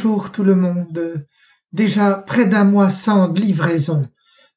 Bonjour tout le monde. Déjà près d'un mois sans livraison.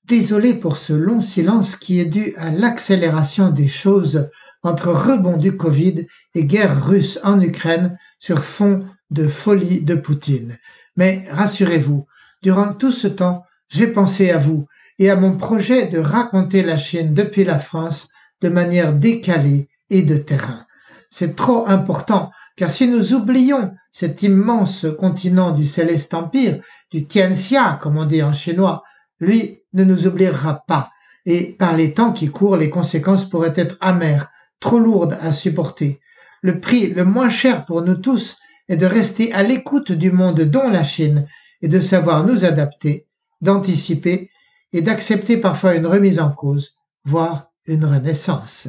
Désolé pour ce long silence qui est dû à l'accélération des choses entre rebond du Covid et guerre russe en Ukraine sur fond de folie de Poutine. Mais rassurez-vous, durant tout ce temps, j'ai pensé à vous et à mon projet de raconter la Chine depuis la France de manière décalée et de terrain. C'est trop important, car si nous oublions cet immense continent du céleste empire, du Tianxia, comme on dit en chinois, lui ne nous oubliera pas, et par les temps qui courent, les conséquences pourraient être amères, trop lourdes à supporter. Le prix le moins cher pour nous tous est de rester à l'écoute du monde dont la Chine, et de savoir nous adapter, d'anticiper et d'accepter parfois une remise en cause, voire une renaissance.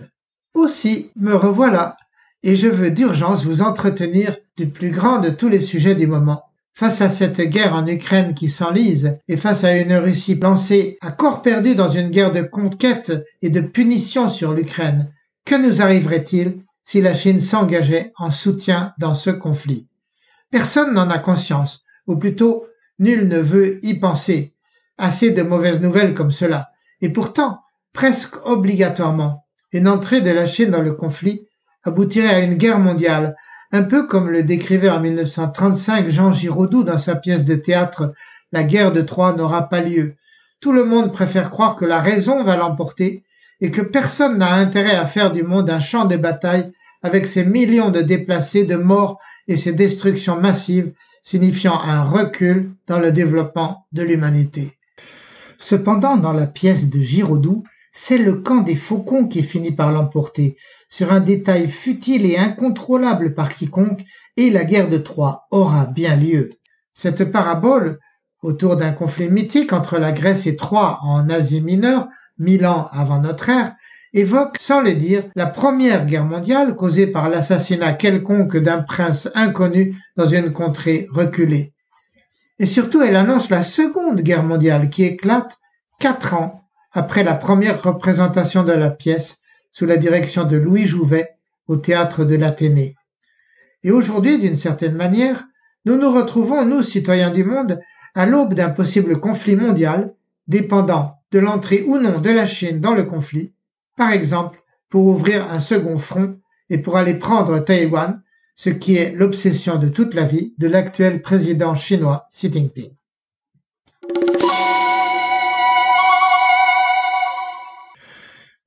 Aussi me revoilà, et je veux d'urgence vous entretenir du plus grand de tous les sujets du moment. Face à cette guerre en Ukraine qui s'enlise, et face à une Russie lancée à corps perdu dans une guerre de conquête et de punition sur l'Ukraine, que nous arriverait-il si la Chine s'engageait en soutien dans ce conflit? Personne n'en a conscience, ou plutôt nul ne veut y penser. Assez de mauvaises nouvelles comme cela. Et pourtant, presque obligatoirement, une entrée de la Chine dans le conflit aboutirait à une guerre mondiale, un peu comme le décrivait en 1935 Jean Giraudoux dans sa pièce de théâtre La guerre de Troie n'aura pas lieu. Tout le monde préfère croire que la raison va l'emporter et que personne n'a intérêt à faire du monde un champ de bataille avec ses millions de déplacés, de morts et ses destructions massives, signifiant un recul dans le développement de l'humanité. Cependant, dans la pièce de Giraudoux, c'est le camp des faucons qui finit par l'emporter, sur un détail futile et incontrôlable par quiconque, et la guerre de Troie aura bien lieu. Cette parabole, autour d'un conflit mythique entre la Grèce et Troie en Asie mineure, mille ans avant notre ère, évoque, sans le dire, la première guerre mondiale causée par l'assassinat quelconque d'un prince inconnu dans une contrée reculée. Et surtout, elle annonce la seconde guerre mondiale qui éclate quatre ans après la première représentation de la pièce sous la direction de Louis Jouvet au théâtre de l'Athénée. Et aujourd'hui, d'une certaine manière, nous nous retrouvons, nous, citoyens du monde, à l'aube d'un possible conflit mondial, dépendant de l'entrée ou non de la Chine dans le conflit, par exemple pour ouvrir un second front et pour aller prendre Taïwan, ce qui est l'obsession de toute la vie de l'actuel président chinois Xi Jinping.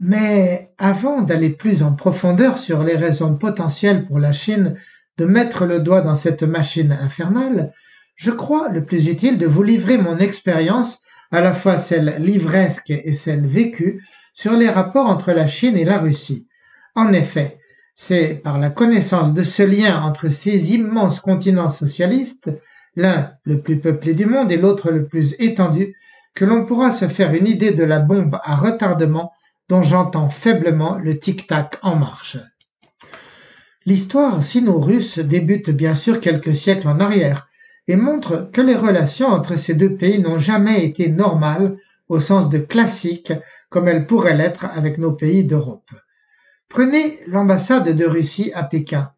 Mais avant d'aller plus en profondeur sur les raisons potentielles pour la Chine de mettre le doigt dans cette machine infernale, je crois le plus utile de vous livrer mon expérience, à la fois celle livresque et celle vécue, sur les rapports entre la Chine et la Russie. En effet, c'est par la connaissance de ce lien entre ces immenses continents socialistes, l'un le plus peuplé du monde et l'autre le plus étendu, que l'on pourra se faire une idée de la bombe à retardement dont j'entends faiblement le tic-tac en marche. L'histoire sino-russe débute bien sûr quelques siècles en arrière et montre que les relations entre ces deux pays n'ont jamais été normales au sens de classique comme elles pourraient l'être avec nos pays d'Europe. Prenez l'ambassade de Russie à Pékin.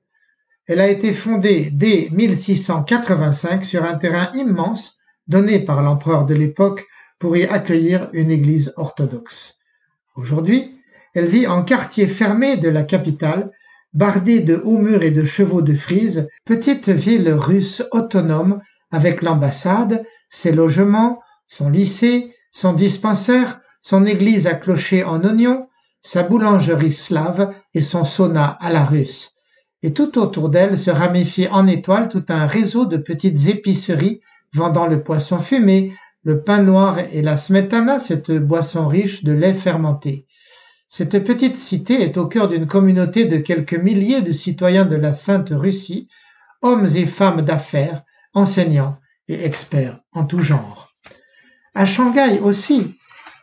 Elle a été fondée dès 1685 sur un terrain immense donné par l'empereur de l'époque pour y accueillir une église orthodoxe. Aujourd'hui, elle vit en quartier fermé de la capitale, bardée de hauts murs et de chevaux de frise, petite ville russe autonome avec l'ambassade, ses logements, son lycée, son dispensaire, son église à clocher en oignon, sa boulangerie slave et son sauna à la russe. Et tout autour d'elle se ramifie en étoile tout un réseau de petites épiceries vendant le poisson fumé, le pain noir et la smetana, cette boisson riche de lait fermenté. Cette petite cité est au cœur d'une communauté de quelques milliers de citoyens de la Sainte Russie, hommes et femmes d'affaires, enseignants et experts en tout genre. À Shanghai aussi,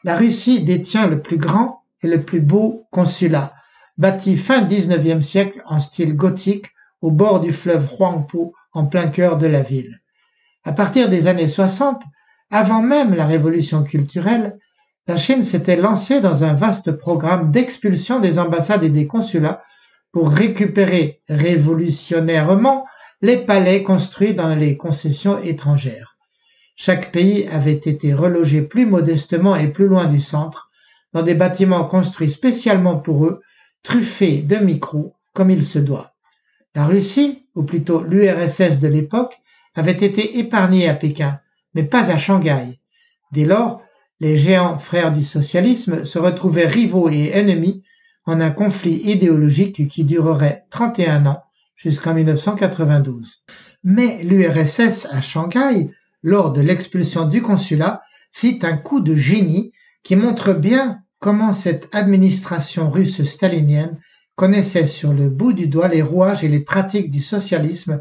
la Russie détient le plus grand et le plus beau consulat, bâti fin XIXe siècle en style gothique au bord du fleuve Huangpu en plein cœur de la ville. À partir des années 60, avant même la révolution culturelle, la Chine s'était lancée dans un vaste programme d'expulsion des ambassades et des consulats pour récupérer révolutionnairement les palais construits dans les concessions étrangères. Chaque pays avait été relogé plus modestement et plus loin du centre, dans des bâtiments construits spécialement pour eux, truffés de micros, comme il se doit. La Russie, ou plutôt l'URSS de l'époque, avait été épargnée à Pékin, mais pas à Shanghai. Dès lors, les géants frères du socialisme se retrouvaient rivaux et ennemis en un conflit idéologique qui durerait 31 ans jusqu'en 1992. Mais l'URSS à Shanghai, lors de l'expulsion du consulat, fit un coup de génie qui montre bien comment cette administration russe stalinienne connaissait sur le bout du doigt les rouages et les pratiques du socialisme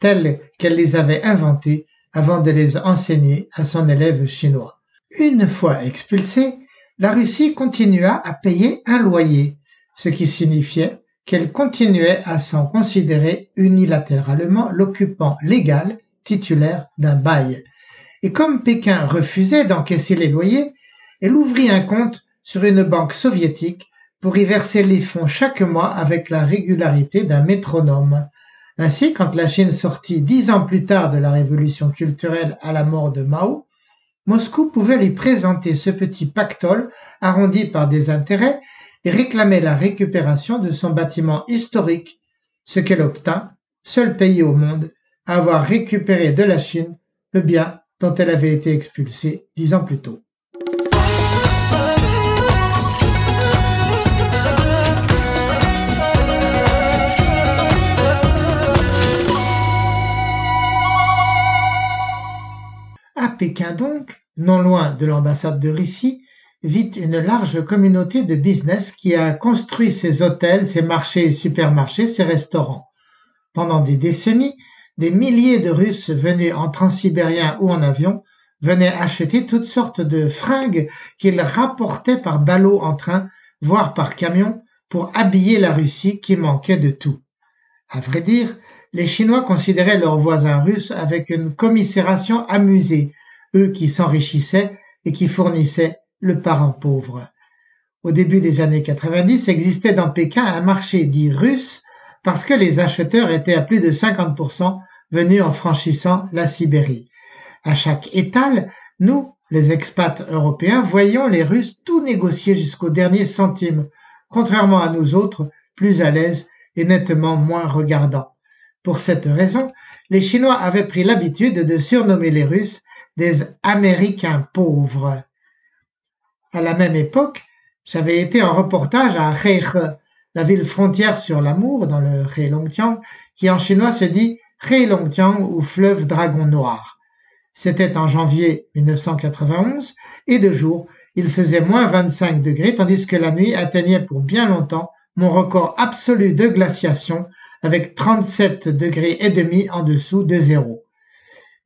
telles qu'elle les avait inventés avant de les enseigner à son élève chinois. Une fois expulsée, la Russie continua à payer un loyer, ce qui signifiait qu'elle continuait à s'en considérer unilatéralement l'occupant légal titulaire d'un bail. Et comme Pékin refusait d'encaisser les loyers, elle ouvrit un compte sur une banque soviétique pour y verser les fonds chaque mois avec la régularité d'un métronome. Ainsi, quand la Chine sortit dix ans plus tard de la révolution culturelle à la mort de Mao, Moscou pouvait lui présenter ce petit pactole arrondi par des intérêts et réclamait la récupération de son bâtiment historique, ce qu'elle obtint, seul pays au monde à avoir récupéré de la Chine le bien dont elle avait été expulsée dix ans plus tôt. À Pékin donc, non loin de l'ambassade de Russie, vit une large communauté de business qui a construit ses hôtels, ses marchés et supermarchés, ses restaurants. Pendant des décennies, des milliers de Russes venus en transsibérien ou en avion venaient acheter toutes sortes de fringues qu'ils rapportaient par ballot en train, voire par camion, pour habiller la Russie qui manquait de tout. À vrai dire, les Chinois considéraient leurs voisins russes avec une commisération amusée, eux qui s'enrichissaient et qui fournissaient le parent pauvre. Au début des années 90 existait dans Pékin un marché dit russe parce que les acheteurs étaient à plus de 50% venus en franchissant la Sibérie. À chaque étal, nous, les expats européens, voyons les Russes tout négocier jusqu'au dernier centime, contrairement à nous autres, plus à l'aise et nettement moins regardants. Pour cette raison, les Chinois avaient pris l'habitude de surnommer les Russes des Américains pauvres. À la même époque, j'avais été en reportage à Heihe, la ville frontière sur l'amour dans le Heilongjiang, qui en chinois se dit Heilongjiang ou fleuve dragon noir. C'était en janvier 1991 et de jour, il faisait moins 25 degrés tandis que la nuit atteignait pour bien longtemps mon record absolu de glaciation avec 37 degrés et demi en dessous de zéro.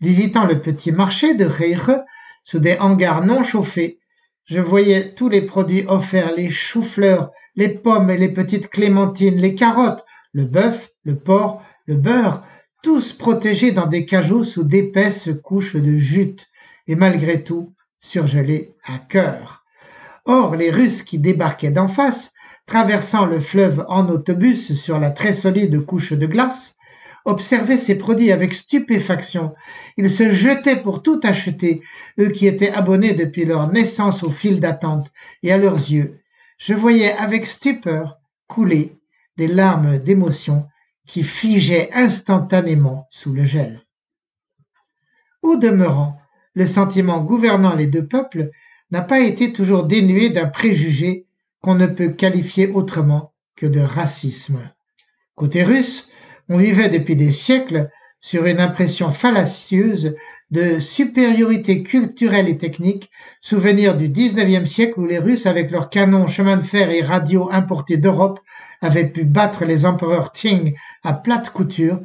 Visitant le petit marché de Reire, sous des hangars non chauffés, je voyais tous les produits offerts, les choux-fleurs, les pommes et les petites clémentines, les carottes, le bœuf, le porc, le beurre, tous protégés dans des cajots sous d'épaisses couches de jute, et malgré tout surgelés à cœur. Or, les Russes qui débarquaient d'en face traversant le fleuve en autobus sur la très solide couche de glace, observaient ces produits avec stupéfaction. Ils se jetaient pour tout acheter, eux qui étaient abonnés depuis leur naissance au fil d'attente, et à leurs yeux, je voyais avec stupeur couler des larmes d'émotion qui figeaient instantanément sous le gel. Au demeurant, le sentiment gouvernant les deux peuples n'a pas été toujours dénué d'un préjugé qu'on ne peut qualifier autrement que de racisme. Côté russe, on vivait depuis des siècles sur une impression fallacieuse de supériorité culturelle et technique, souvenir du XIXe siècle où les Russes, avec leurs canons, chemins de fer et radios importés d'Europe, avaient pu battre les empereurs Qing à plate couture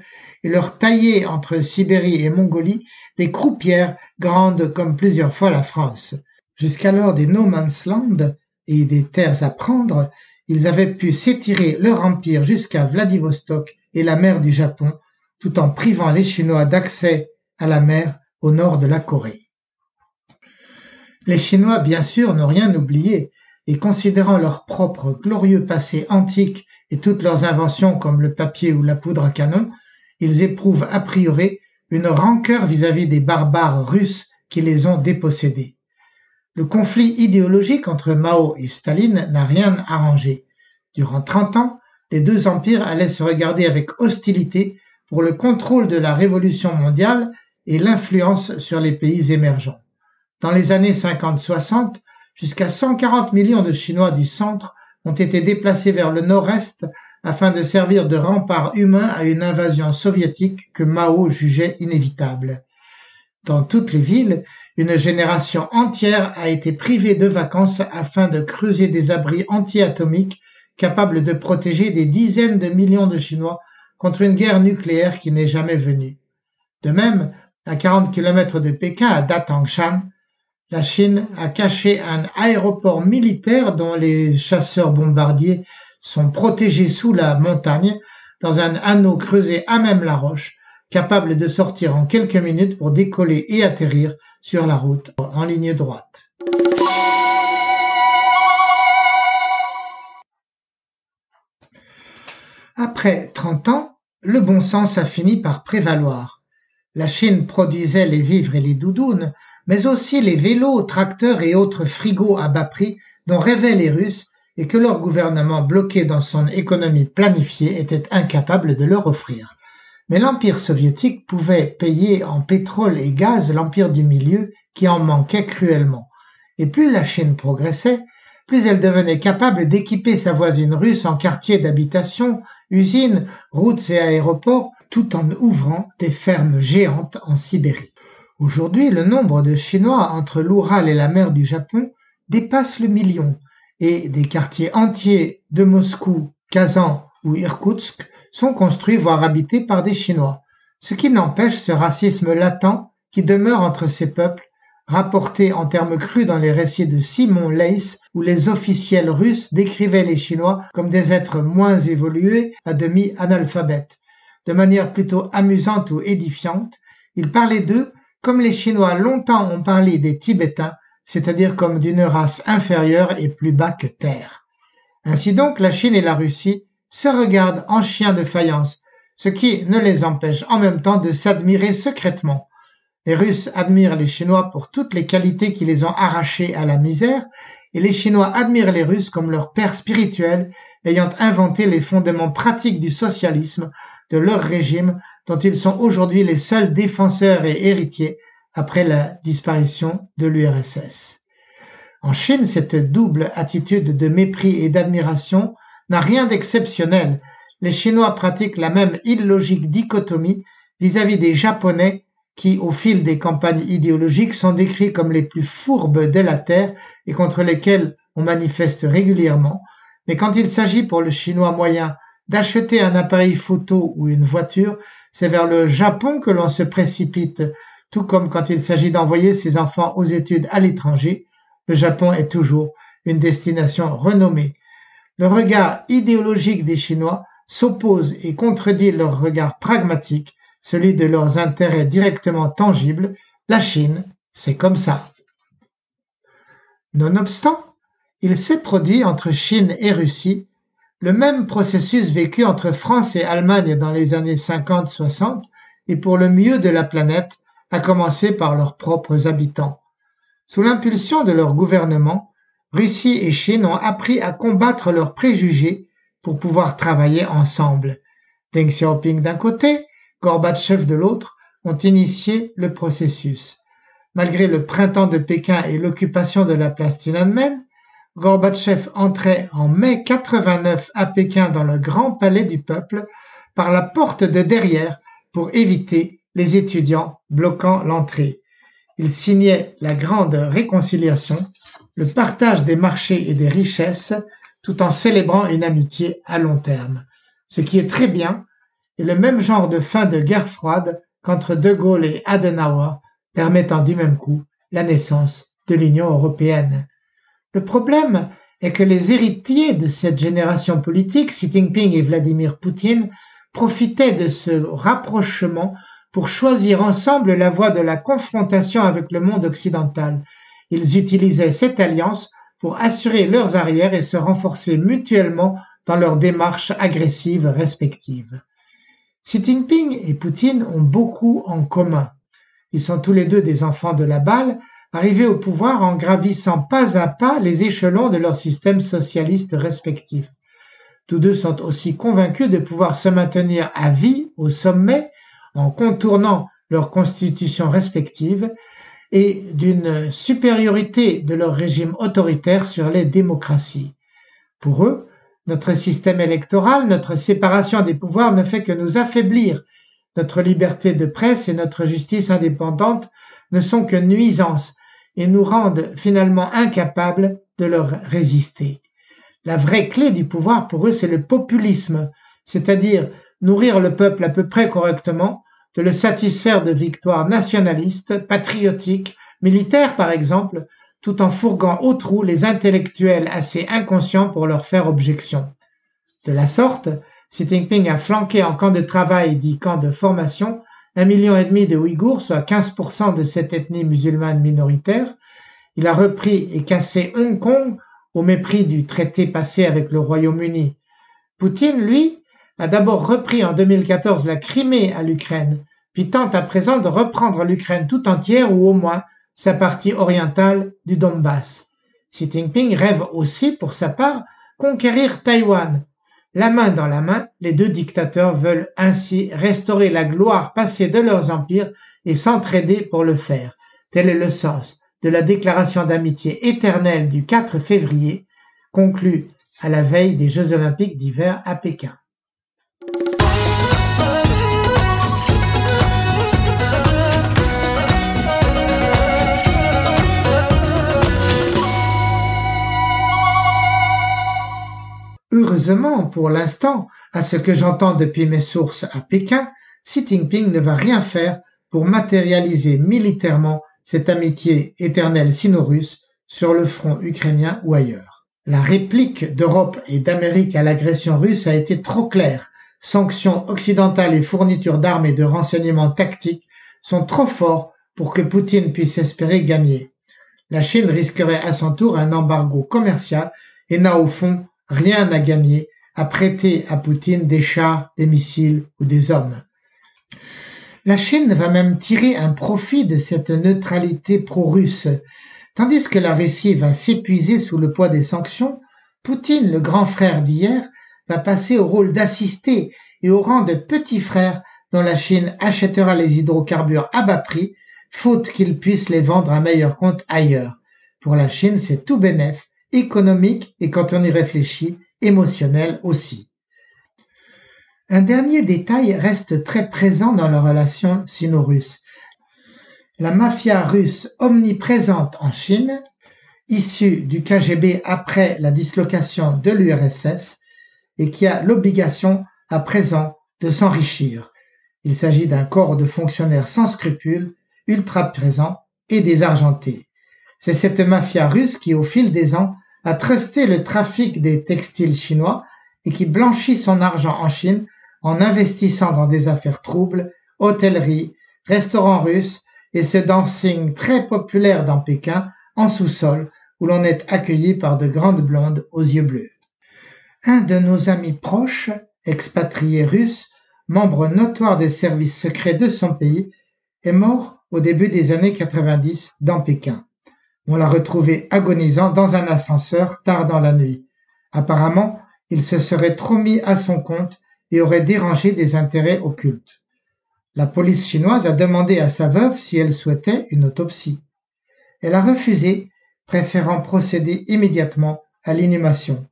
et leur tailler entre Sibérie et Mongolie des croupières grandes comme plusieurs fois la France. Jusqu'alors des no man's land, et des terres à prendre, ils avaient pu s'étirer leur empire jusqu'à Vladivostok et la mer du Japon, tout en privant les Chinois d'accès à la mer au nord de la Corée. Les Chinois, bien sûr, n'ont rien oublié, et considérant leur propre glorieux passé antique et toutes leurs inventions comme le papier ou la poudre à canon, ils éprouvent a priori une rancœur vis-à-vis des barbares russes qui les ont dépossédés. Le conflit idéologique entre Mao et Staline n'a rien arrangé. Durant 30 ans, les deux empires allaient se regarder avec hostilité pour le contrôle de la révolution mondiale et l'influence sur les pays émergents. Dans les années 50-60, jusqu'à 140 millions de Chinois du centre ont été déplacés vers le nord-est afin de servir de rempart humain à une invasion soviétique que Mao jugeait inévitable. Dans toutes les villes, une génération entière a été privée de vacances afin de creuser des abris anti-atomiques capables de protéger des dizaines de millions de Chinois contre une guerre nucléaire qui n'est jamais venue. De même, à 40 km de Pékin, à Datangshan, la Chine a caché un aéroport militaire dont les chasseurs bombardiers sont protégés sous la montagne dans un anneau creusé à même la roche, capable de sortir en quelques minutes pour décoller et atterrir sur la route en ligne droite. Après 30 ans, le bon sens a fini par prévaloir. La Chine produisait les vivres et les doudounes, mais aussi les vélos, tracteurs et autres frigos à bas prix dont rêvaient les Russes et que leur gouvernement bloqué dans son économie planifiée était incapable de leur offrir. Mais l'Empire soviétique pouvait payer en pétrole et gaz l'Empire du Milieu qui en manquait cruellement. Et plus la Chine progressait, plus elle devenait capable d'équiper sa voisine russe en quartiers d'habitation, usines, routes et aéroports, tout en ouvrant des fermes géantes en Sibérie. Aujourd'hui, le nombre de Chinois entre l'Oural et la mer du Japon dépasse le million, et des quartiers entiers de Moscou, Kazan ou Irkoutsk sont construits voire habités par des Chinois, ce qui n'empêche ce racisme latent qui demeure entre ces peuples, rapporté en termes crus dans les récits de Simon Leys, où les officiels russes décrivaient les Chinois comme des êtres moins évolués, à demi analphabètes. De manière plutôt amusante ou édifiante, ils parlaient d'eux comme les Chinois longtemps ont parlé des Tibétains c'est-à-dire comme d'une race inférieure et plus bas que terre. Ainsi donc, la Chine et la Russie se regardent en chiens de faïence, ce qui ne les empêche en même temps de s'admirer secrètement. Les Russes admirent les Chinois pour toutes les qualités qui les ont arrachés à la misère, et les Chinois admirent les Russes comme leur père spirituel, ayant inventé les fondements pratiques du socialisme, de leur régime, dont ils sont aujourd'hui les seuls défenseurs et héritiers, après la disparition de l'URSS. En Chine, cette double attitude de mépris et d'admiration n'a rien d'exceptionnel. Les Chinois pratiquent la même illogique dichotomie vis-à-vis des Japonais qui, au fil des campagnes idéologiques, sont décrits comme les plus fourbes de la Terre et contre lesquels on manifeste régulièrement. Mais quand il s'agit pour le Chinois moyen d'acheter un appareil photo ou une voiture, c'est vers le Japon que l'on se précipite tout comme quand il s'agit d'envoyer ses enfants aux études à l'étranger, le Japon est toujours une destination renommée. Le regard idéologique des Chinois s'oppose et contredit leur regard pragmatique, celui de leurs intérêts directement tangibles. La Chine, c'est comme ça. Nonobstant, il s'est produit entre Chine et Russie le même processus vécu entre France et Allemagne dans les années 50-60 et pour le mieux de la planète à commencer par leurs propres habitants. Sous l'impulsion de leur gouvernement, Russie et Chine ont appris à combattre leurs préjugés pour pouvoir travailler ensemble. Deng Xiaoping d'un côté, Gorbatchev de l'autre ont initié le processus. Malgré le printemps de Pékin et l'occupation de la place Tiananmen, Gorbatchev entrait en mai 89 à Pékin dans le grand palais du peuple par la porte de derrière pour éviter les étudiants bloquant l'entrée. Il signait la grande réconciliation, le partage des marchés et des richesses, tout en célébrant une amitié à long terme. Ce qui est très bien, et le même genre de fin de guerre froide qu'entre De Gaulle et Adenauer, permettant du même coup la naissance de l'Union européenne. Le problème est que les héritiers de cette génération politique, Xi Jinping et Vladimir Poutine, profitaient de ce rapprochement pour choisir ensemble la voie de la confrontation avec le monde occidental. Ils utilisaient cette alliance pour assurer leurs arrières et se renforcer mutuellement dans leurs démarches agressives respectives. Xi Jinping et Poutine ont beaucoup en commun. Ils sont tous les deux des enfants de la balle, arrivés au pouvoir en gravissant pas à pas les échelons de leur système socialiste respectif. Tous deux sont aussi convaincus de pouvoir se maintenir à vie au sommet en contournant leurs constitutions respectives et d'une supériorité de leur régime autoritaire sur les démocraties. Pour eux, notre système électoral, notre séparation des pouvoirs ne fait que nous affaiblir. Notre liberté de presse et notre justice indépendante ne sont que nuisances et nous rendent finalement incapables de leur résister. La vraie clé du pouvoir pour eux, c'est le populisme, c'est-à-dire nourrir le peuple à peu près correctement, de le satisfaire de victoires nationalistes, patriotiques, militaires par exemple, tout en fourguant au trou les intellectuels assez inconscients pour leur faire objection. De la sorte, Xi Jinping a flanqué en camp de travail dit camp de formation un million et demi de Ouïghours, soit 15% de cette ethnie musulmane minoritaire. Il a repris et cassé Hong Kong au mépris du traité passé avec le Royaume-Uni. Poutine, lui, a d'abord repris en 2014 la Crimée à l'Ukraine, puis tente à présent de reprendre l'Ukraine tout entière ou au moins sa partie orientale du Donbass. Xi Jinping rêve aussi, pour sa part, conquérir Taïwan. La main dans la main, les deux dictateurs veulent ainsi restaurer la gloire passée de leurs empires et s'entraider pour le faire. Tel est le sens de la déclaration d'amitié éternelle du 4 février, conclue à la veille des Jeux olympiques d'hiver à Pékin. Heureusement, pour l'instant, à ce que j'entends depuis mes sources à Pékin, Xi Jinping ne va rien faire pour matérialiser militairement cette amitié éternelle sino-russe sur le front ukrainien ou ailleurs. La réplique d'Europe et d'Amérique à l'agression russe a été trop claire. Sanctions occidentales et fournitures d'armes et de renseignements tactiques sont trop forts pour que Poutine puisse espérer gagner. La Chine risquerait à son tour un embargo commercial et n'a au fond rien à gagner à prêter à Poutine des chars, des missiles ou des hommes. La Chine va même tirer un profit de cette neutralité pro-russe. Tandis que la Russie va s'épuiser sous le poids des sanctions, Poutine, le grand frère d'hier, va passer au rôle d'assisté et au rang de petit frère dont la Chine achètera les hydrocarbures à bas prix, faute qu'il puisse les vendre à meilleur compte ailleurs. Pour la Chine, c'est tout bénef, économique et quand on y réfléchit, émotionnel aussi. Un dernier détail reste très présent dans la relation sino-russe. La mafia russe omniprésente en Chine, issue du KGB après la dislocation de l'URSS, et qui a l'obligation à présent de s'enrichir. Il s'agit d'un corps de fonctionnaires sans scrupules, ultra présents et désargentés. C'est cette mafia russe qui, au fil des ans, a trusté le trafic des textiles chinois et qui blanchit son argent en Chine en investissant dans des affaires troubles, hôtellerie, restaurants russes et ce dancing très populaire dans Pékin en sous-sol où l'on est accueilli par de grandes blondes aux yeux bleus. Un de nos amis proches, expatrié russe, membre notoire des services secrets de son pays, est mort au début des années 90 dans Pékin. On l'a retrouvé agonisant dans un ascenseur tard dans la nuit. Apparemment, il se serait trop mis à son compte et aurait dérangé des intérêts occultes. La police chinoise a demandé à sa veuve si elle souhaitait une autopsie. Elle a refusé, préférant procéder immédiatement à l'inhumation.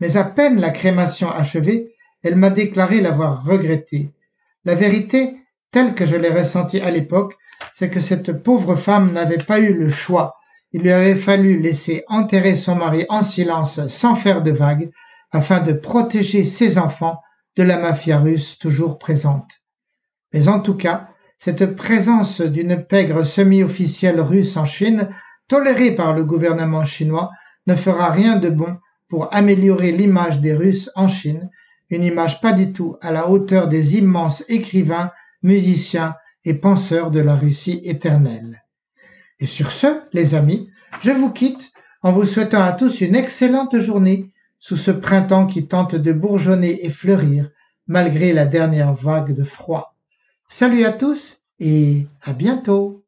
Mais à peine la crémation achevée, elle m'a déclaré l'avoir regretté. La vérité, telle que je l'ai ressentie à l'époque, c'est que cette pauvre femme n'avait pas eu le choix. Il lui avait fallu laisser enterrer son mari en silence sans faire de vagues afin de protéger ses enfants de la mafia russe toujours présente. Mais en tout cas, cette présence d'une pègre semi-officielle russe en Chine, tolérée par le gouvernement chinois, ne fera rien de bon pour améliorer l'image des Russes en Chine, une image pas du tout à la hauteur des immenses écrivains, musiciens et penseurs de la Russie éternelle. Et sur ce, les amis, je vous quitte en vous souhaitant à tous une excellente journée sous ce printemps qui tente de bourgeonner et fleurir malgré la dernière vague de froid. Salut à tous et à bientôt